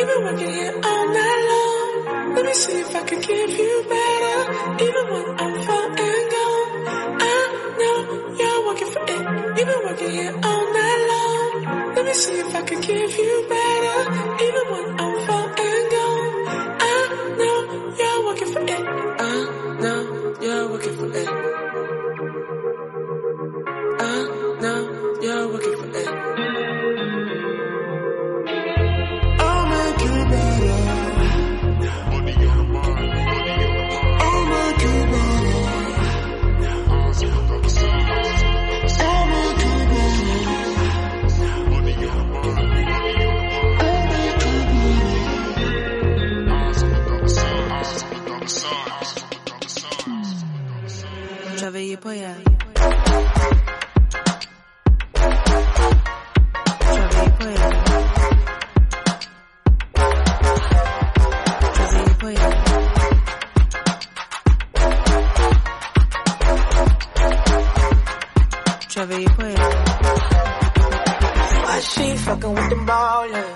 You've been working here all night long. Let me see if I can give you better. Even when I'm far and gone. I know you're working for it. You've been working here all night long. Let me see if I can give you better. travailler pas à... Travailler pas à... Travailler pas Why she fucking with them ballers?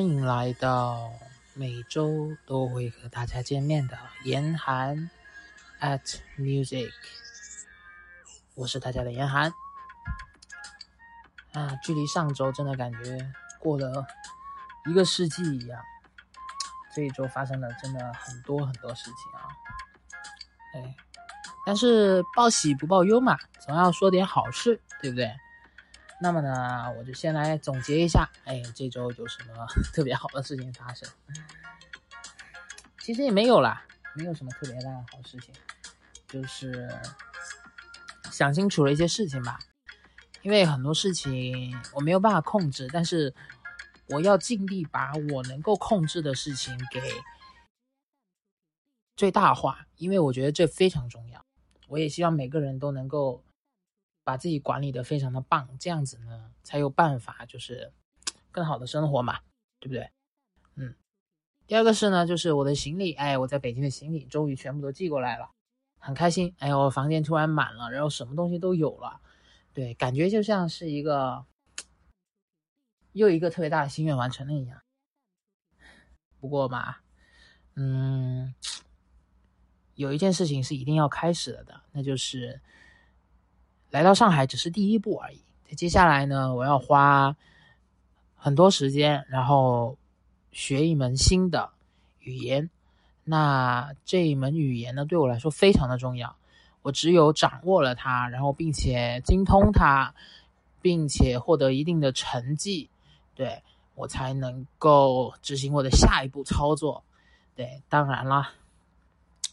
欢迎来到每周都会和大家见面的严寒 at music，我是大家的严寒。啊，距离上周真的感觉过了一个世纪一样。这一周发生了真的很多很多事情啊，哎，但是报喜不报忧嘛，总要说点好事，对不对？那么呢，我就先来总结一下，哎，这周有什么 特别好的事情发生？其实也没有啦，没有什么特别大的好事情，就是想清楚了一些事情吧。因为很多事情我没有办法控制，但是我要尽力把我能够控制的事情给最大化，因为我觉得这非常重要。我也希望每个人都能够把自己管理的非常的棒，这样子呢才有办法就是更好的生活嘛，对不对？嗯。第二个是呢，就是我的行李，哎，我在北京的行李终于全部都寄过来了，很开心。哎，我房间突然满了，然后什么东西都有了，对，感觉就像是一个又一个特别大的心愿完成了一样。不过嘛，嗯，有一件事情是一定要开始了的，那就是来到上海只是第一步而已。接下来呢，我要花很多时间，然后学一门新的语言。那这一门语言呢，对我来说非常的重要。我只有掌握了它，然后并且精通它，并且获得一定的成绩，对我才能够执行我的下一步操作。对，当然啦，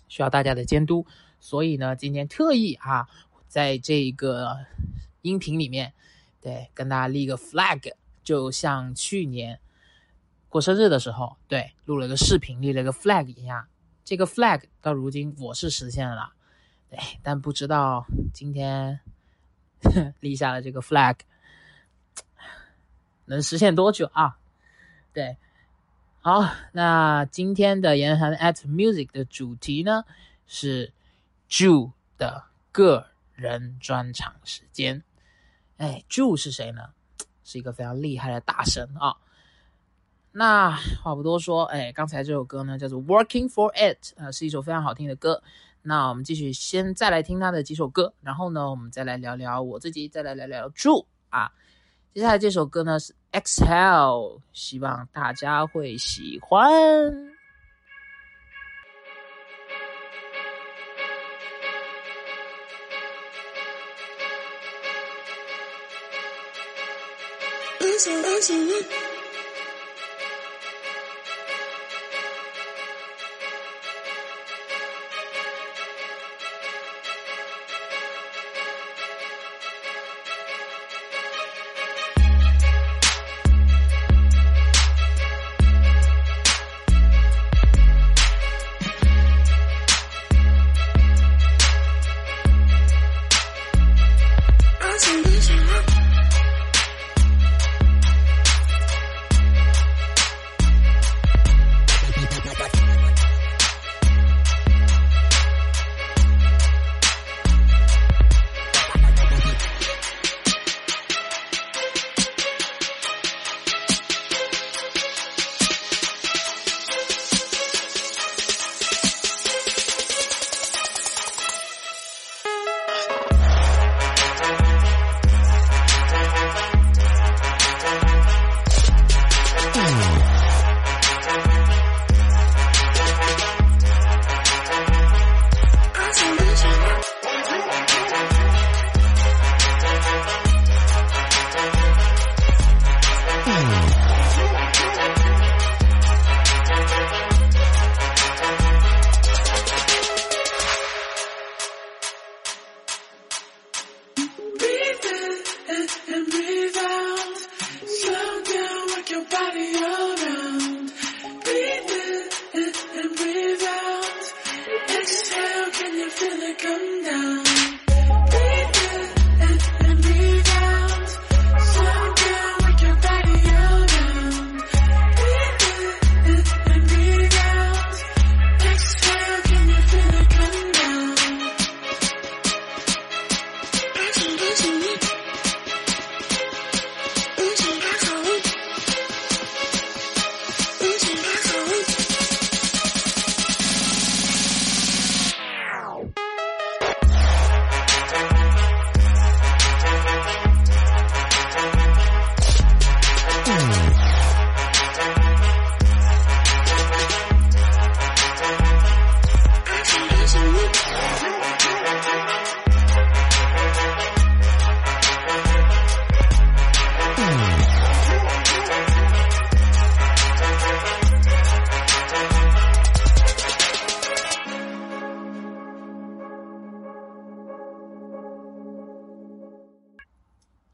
需要大家的监督。所以呢，今天特意啊，在这个音频里面，对跟大家立个 flag，就像去年过生日的时候，对，录了个视频，立了个 flag 一样。这个 flag 到如今我是实现了，对，但不知道今天 立下了这个 flag 能实现多久啊？对，好，那今天的严寒 at music 的主题呢是 Jew 的个人专场时间。哎，Jew 是谁呢？是一个非常厉害的大神啊。那话不多说，哎，刚才这首歌呢叫做《Working for It》，呃，是一首非常好听的歌。那我们继续先再来听他的几首歌，然后呢，我们再来聊聊我自己，再来聊聊 Jew 啊。接下来这首歌呢是《Exhale》，希望大家会喜欢。紧紧抱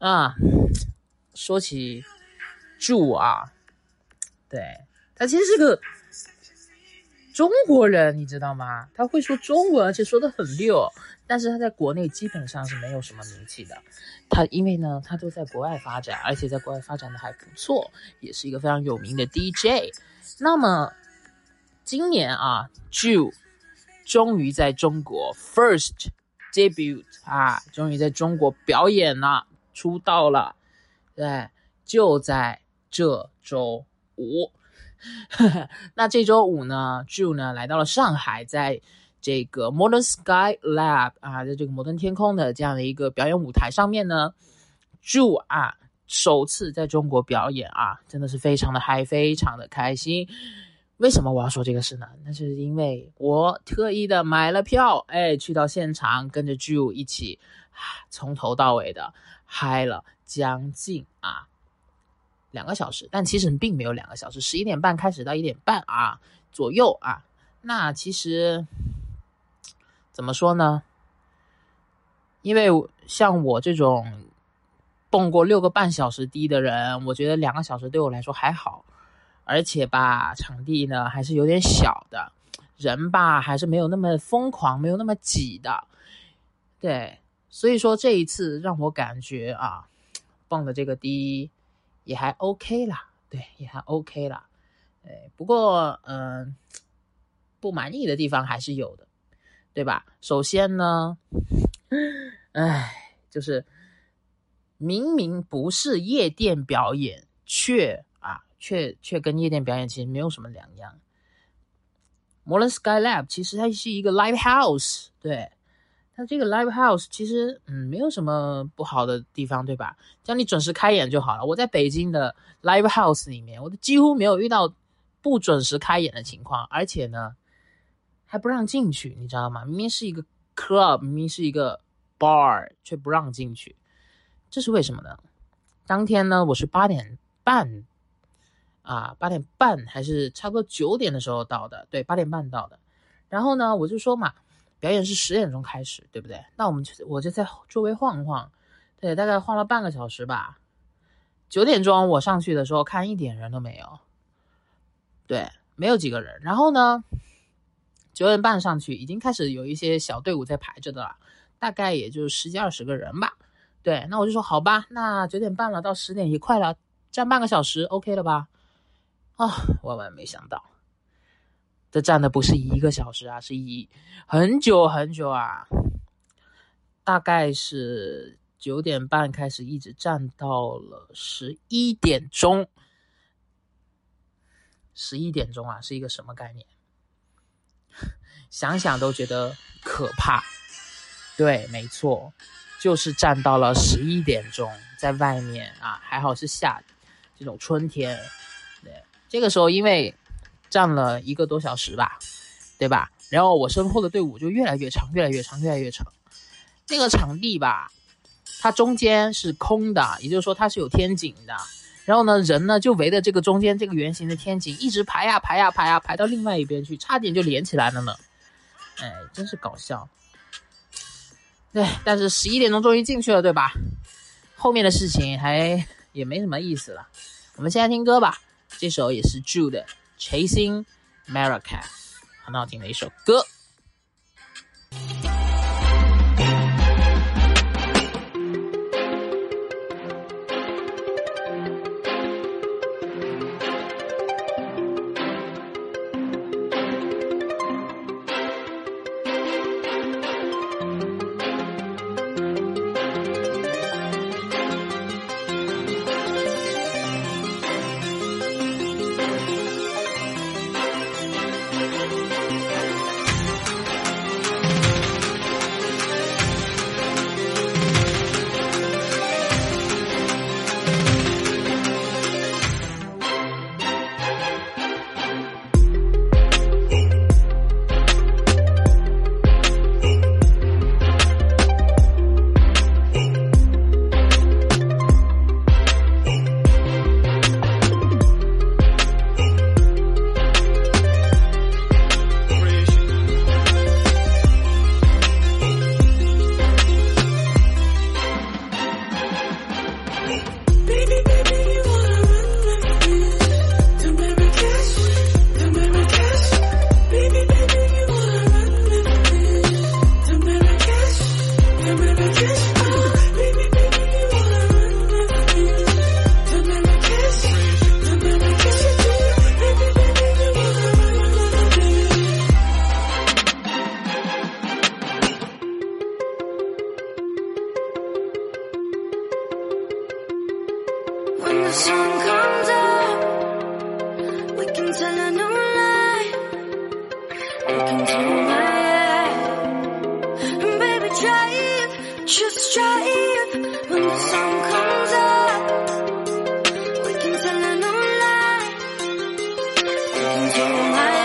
啊，说起 Jew 啊，对他其实是个中国人，你知道吗？他会说中文，而且说的很溜。但是他在国内基本上是没有什么名气的。他因为呢，他都在国外发展，而且在国外发展的还不错，也是一个非常有名的 DJ。那么今年啊，Jew 终于在中国 first debut 啊，终于在中国表演了，出道了。对，就在这周五。那这周五呢，Jew 呢来到了上海，在这个 Modern Sky Lab 啊，在这个摩登天空的这样的一个表演舞台上面呢，Jew 啊首次在中国表演啊，真的是非常的嗨，非常的开心。为什么我要说这个事呢？那是因为我特意的买了票，哎，去到现场跟着 Jew 一起，从头到尾的嗨了将近啊两个小时，但其实并没有两个小时，十一点半开始到一点半啊左右啊。那其实怎么说呢？因为像我这种蹦过六个半小时低的人，我觉得两个小时对我来说还好而且吧，场地呢还是有点小的，人吧还是没有那么疯狂，没有那么挤的，对，所以说这一次让我感觉啊，蹦的这个低也还 OK 啦，对，也还 OK 啦，哎，不过嗯、不满意的地方还是有的，对吧？首先呢，唉，就是明明不是夜店表演，却啊，却却跟夜店表演其实没有什么两样。摩伦 Sky Lab 其实它是一个 live house，对，它这个 live house 其实嗯没有什么不好的地方，对吧？只要你准时开演就好了。我在北京的 live house 里面，我都几乎没有遇到不准时开演的情况，而且呢还不让进去，你知道吗？明明是一个 club，明明是一个 bar，却不让进去，这是为什么呢？当天呢，我是八点半啊，八点半还是差不多九点的时候到的，对，八点半到的。然后呢，我就说嘛，表演是十点钟开始，对不对？那我们就我就在周围晃晃，对，大概晃了半个小时吧。九点钟我上去的时候，看一点人都没有，对，没有几个人。然后呢，九点半上去，已经开始有一些小队伍在排着的了，大概也就十几二十个人吧。对，那我就说好吧，那九点半了，到十点也快了，站半个小时，OK 了吧？啊、万万没想到，这站的不是一个小时啊，是一很久很久啊，大概是九点半开始，一直站到了十一点钟。十一点钟啊，是一个什么概念？想想都觉得可怕。对，没错，就是站到了十一点钟，在外面啊，还好是夏这种春天。对，这个时候因为站了一个多小时吧，对吧？然后我身后的队伍就越来越长，越来越长，越来越长。那个场地吧，它中间是空的，也就是说它是有天井的。然后呢，人呢就围着这个中间这个圆形的天井一直排呀排呀排呀排到另外一边去，差点就连起来了呢。哎，真是搞笑。对，但是十一点钟终于进去了，对吧？后面的事情还也没什么意思了。我们现在听歌吧，这首也是 Jude 的《Chasing Maracas》，很好听的一首歌。Into my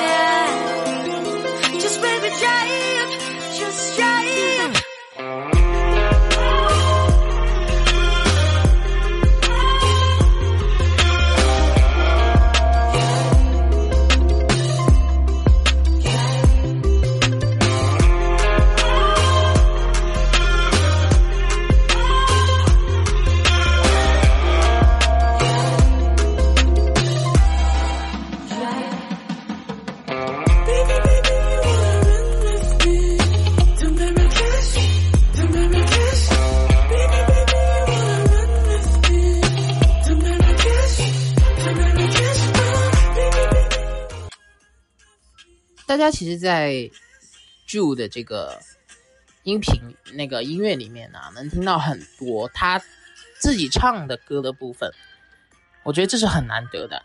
大家其实，在 Ju 的这个音频那个音乐里面呢、能听到很多他自己唱的歌的部分，我觉得这是很难得的。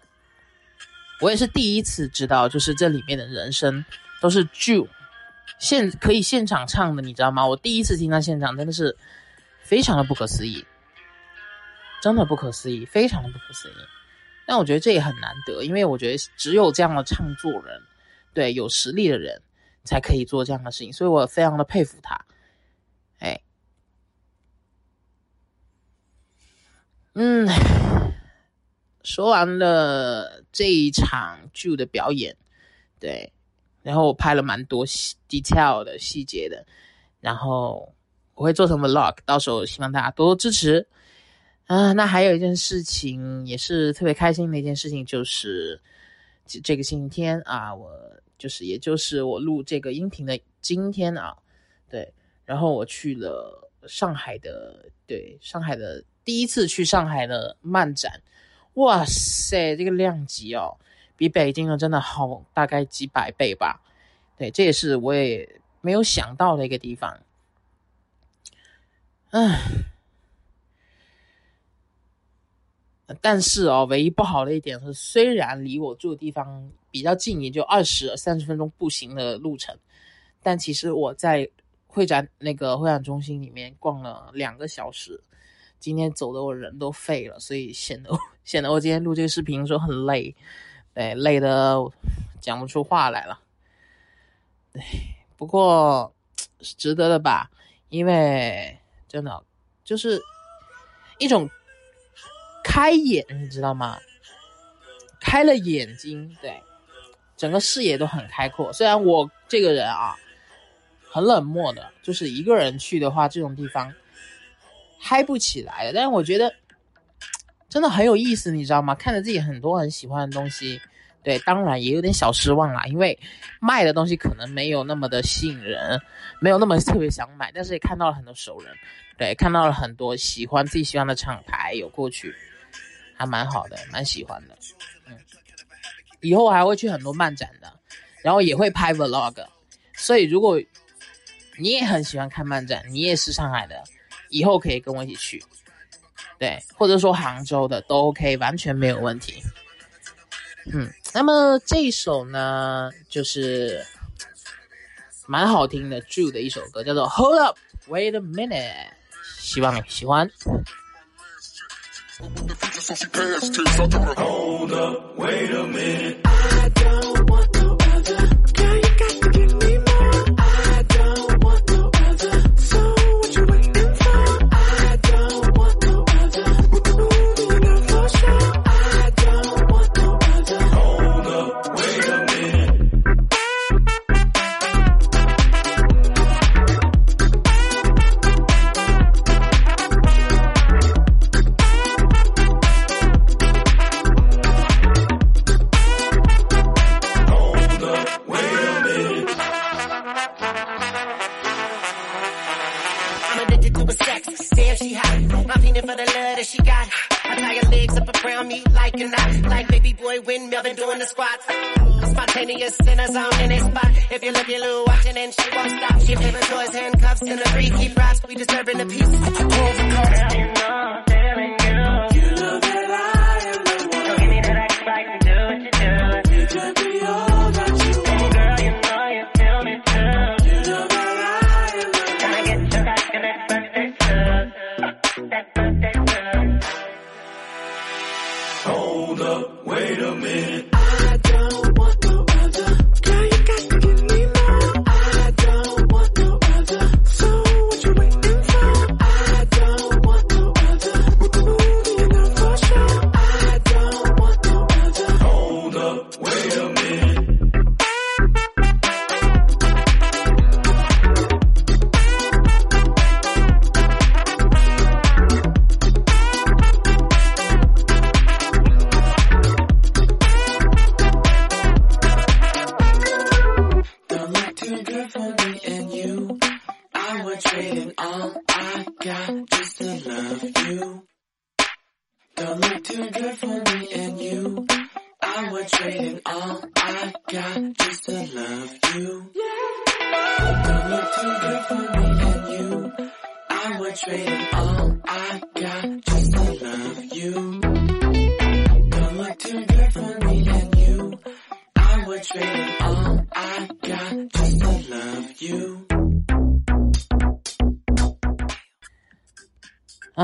我也是第一次知道，就是这里面的人声都是 Ju 现可以现场唱的，你知道吗？我第一次听他现场，真的是非常的不可思议，真的不可思议，非常的不可思议。但我觉得这也很难得，因为我觉得只有这样的唱作人，对有实力的人才可以做这样的事情，所以我非常的佩服他。哎，嗯，说完了这一场剧的表演，对，然后我拍了蛮多 detail 的细节的，然后我会做成 vlog，到时候希望大家多多支持。啊，那还有一件事情也是特别开心的一件事情，就是这这个星期天啊，我就是也就是我录这个音频的今天啊，对，然后我去了上海的，对，上海的第一次去上海的漫展，哇塞，这个量级哦，比北京的真的好大概几百倍吧，对，这也是我也没有想到的一个地方，唉。但是哦，唯一不好的一点是，虽然离我住的地方比较近，也就二十三十分钟步行的路程，但其实我在会展那个会展中心里面逛了两个小时，今天走的我人都废了，所以显得显得我今天录这个视频的时候很累，对，累的讲不出话来了。对，不过是值得的吧？因为真的就是一种。开眼，你知道吗？开了眼睛，对，整个视野都很开阔。虽然我这个人啊，很冷漠的，就是一个人去的话，这种地方嗨不起来的。但是我觉得真的很有意思，你知道吗？看着自己很多很喜欢的东西，对，当然也有点小失望啦，因为卖的东西可能没有那么的吸引人，没有那么特别想买，但是也看到了很多熟人，对，看到了很多喜欢自己喜欢的厂牌有过去。还蛮好的，蛮喜欢的。嗯，以后还会去很多漫展的，然后也会拍 vlog。所以如果你也很喜欢看漫展，你也是上海的，以后可以跟我一起去。对，或者说杭州的都 OK，完全没有问题。嗯，那么这一首呢，就是蛮好听的 Drew 的一首歌，叫做 Hold Up Wait a Minute，希望你喜欢。Hold up, wait a minute. Around me like a knot. Like baby boy windmill, been doing the squats. Spontaneous in a zone in a spot. If you look at Lou watching and she won't stop. She flipping toys, handcuffs, and a brief. Keep rocks, we disturbing the peace. Pulls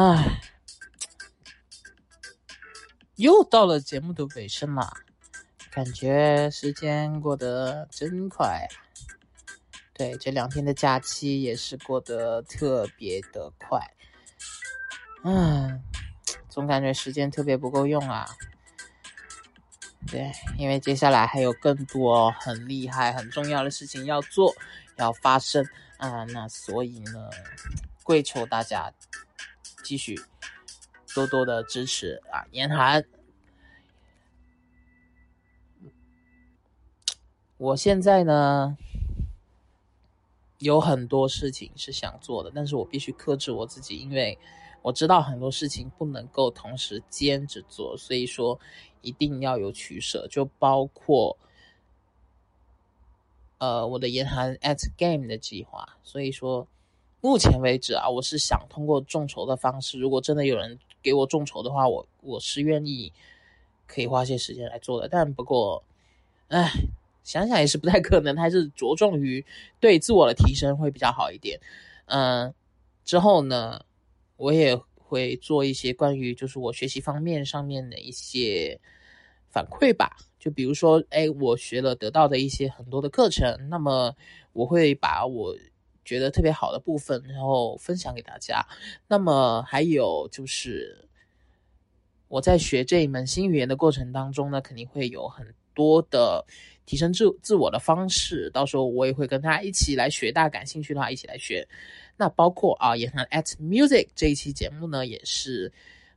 唉，又到了节目的尾声了，感觉时间过得真快！对，这两天的假期也是过得特别的快，嗯，总感觉时间特别不够用啊。对，因为接下来还有更多很厉害、很重要的事情要做、要发生啊，那所以呢，跪求大家继续多多的支持啊，严寒。我现在呢有很多事情是想做的，但是我必须克制我自己，因为我知道很多事情不能够同时兼着做，所以说一定要有取舍，就包括呃我的严寒 at game 的计划，所以说。目前为止啊，我是想通过众筹的方式，如果真的有人给我众筹的话，我我是愿意可以花些时间来做的。但不过，唉，想想也是不太可能，还是着重于对自我的提升会比较好一点。嗯，之后呢，我也会做一些关于就是我学习方面上面的一些反馈吧。就比如说，哎，我学了得到的一些很多的课程，那么我会把我。觉得特别好的部分，然后分享给大家。那么还有就是我在学这一门新语言的过程当中呢，肯定会有很多的提升自自我的方式。到时候我也会跟大家一起来学，大家感兴趣的话一起来学。那包括啊，也谈 at music 这一期节目呢，也是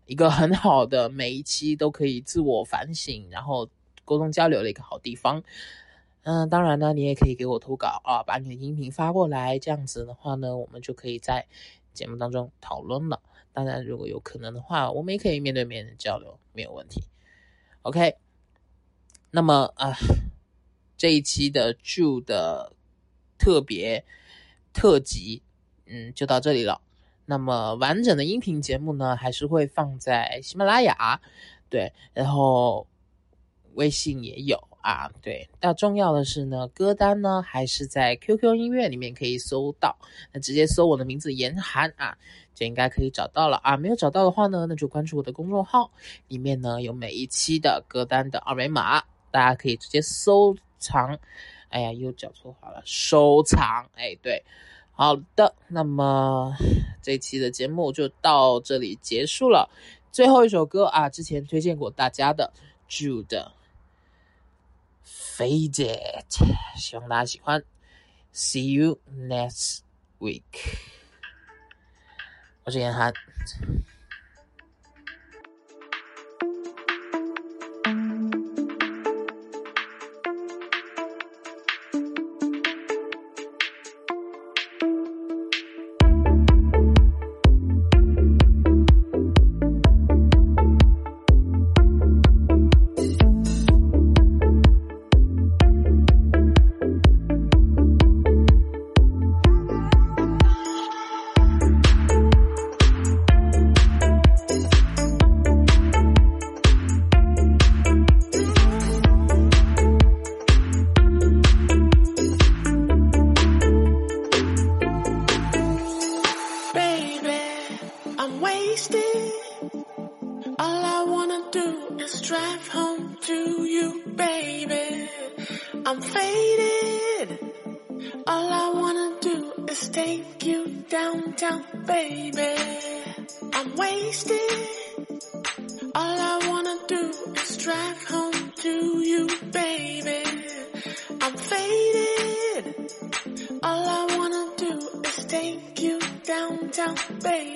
一个很好的，每一期都可以自我反省，然后沟通交流的一个好地方。嗯，当然呢，你也可以给我投稿啊，把你的音频发过来，这样子的话呢，我们就可以在节目当中讨论了。当然，如果有可能的话，我们也可以面对面的交流，没有问题。OK，那么啊，这一期的 j 的特别特辑，嗯，就到这里了。那么完整的音频节目呢，还是会放在喜马拉雅，对，然后微信也有。啊，对，那重要的是呢，歌单呢还是在 QQ 音乐里面可以搜到，那直接搜我的名字严寒啊，就应该可以找到了啊。没有找到的话呢，那就关注我的公众号，里面呢有每一期的歌单的二维码，大家可以直接收藏。哎呀，又讲错话了，收藏。哎，对，好的，那么这期的节目就到这里结束了。最后一首歌啊，之前推荐过大家的 Jude。Faded，希望大家喜欢。See you next week。我是严寒。 down, baby.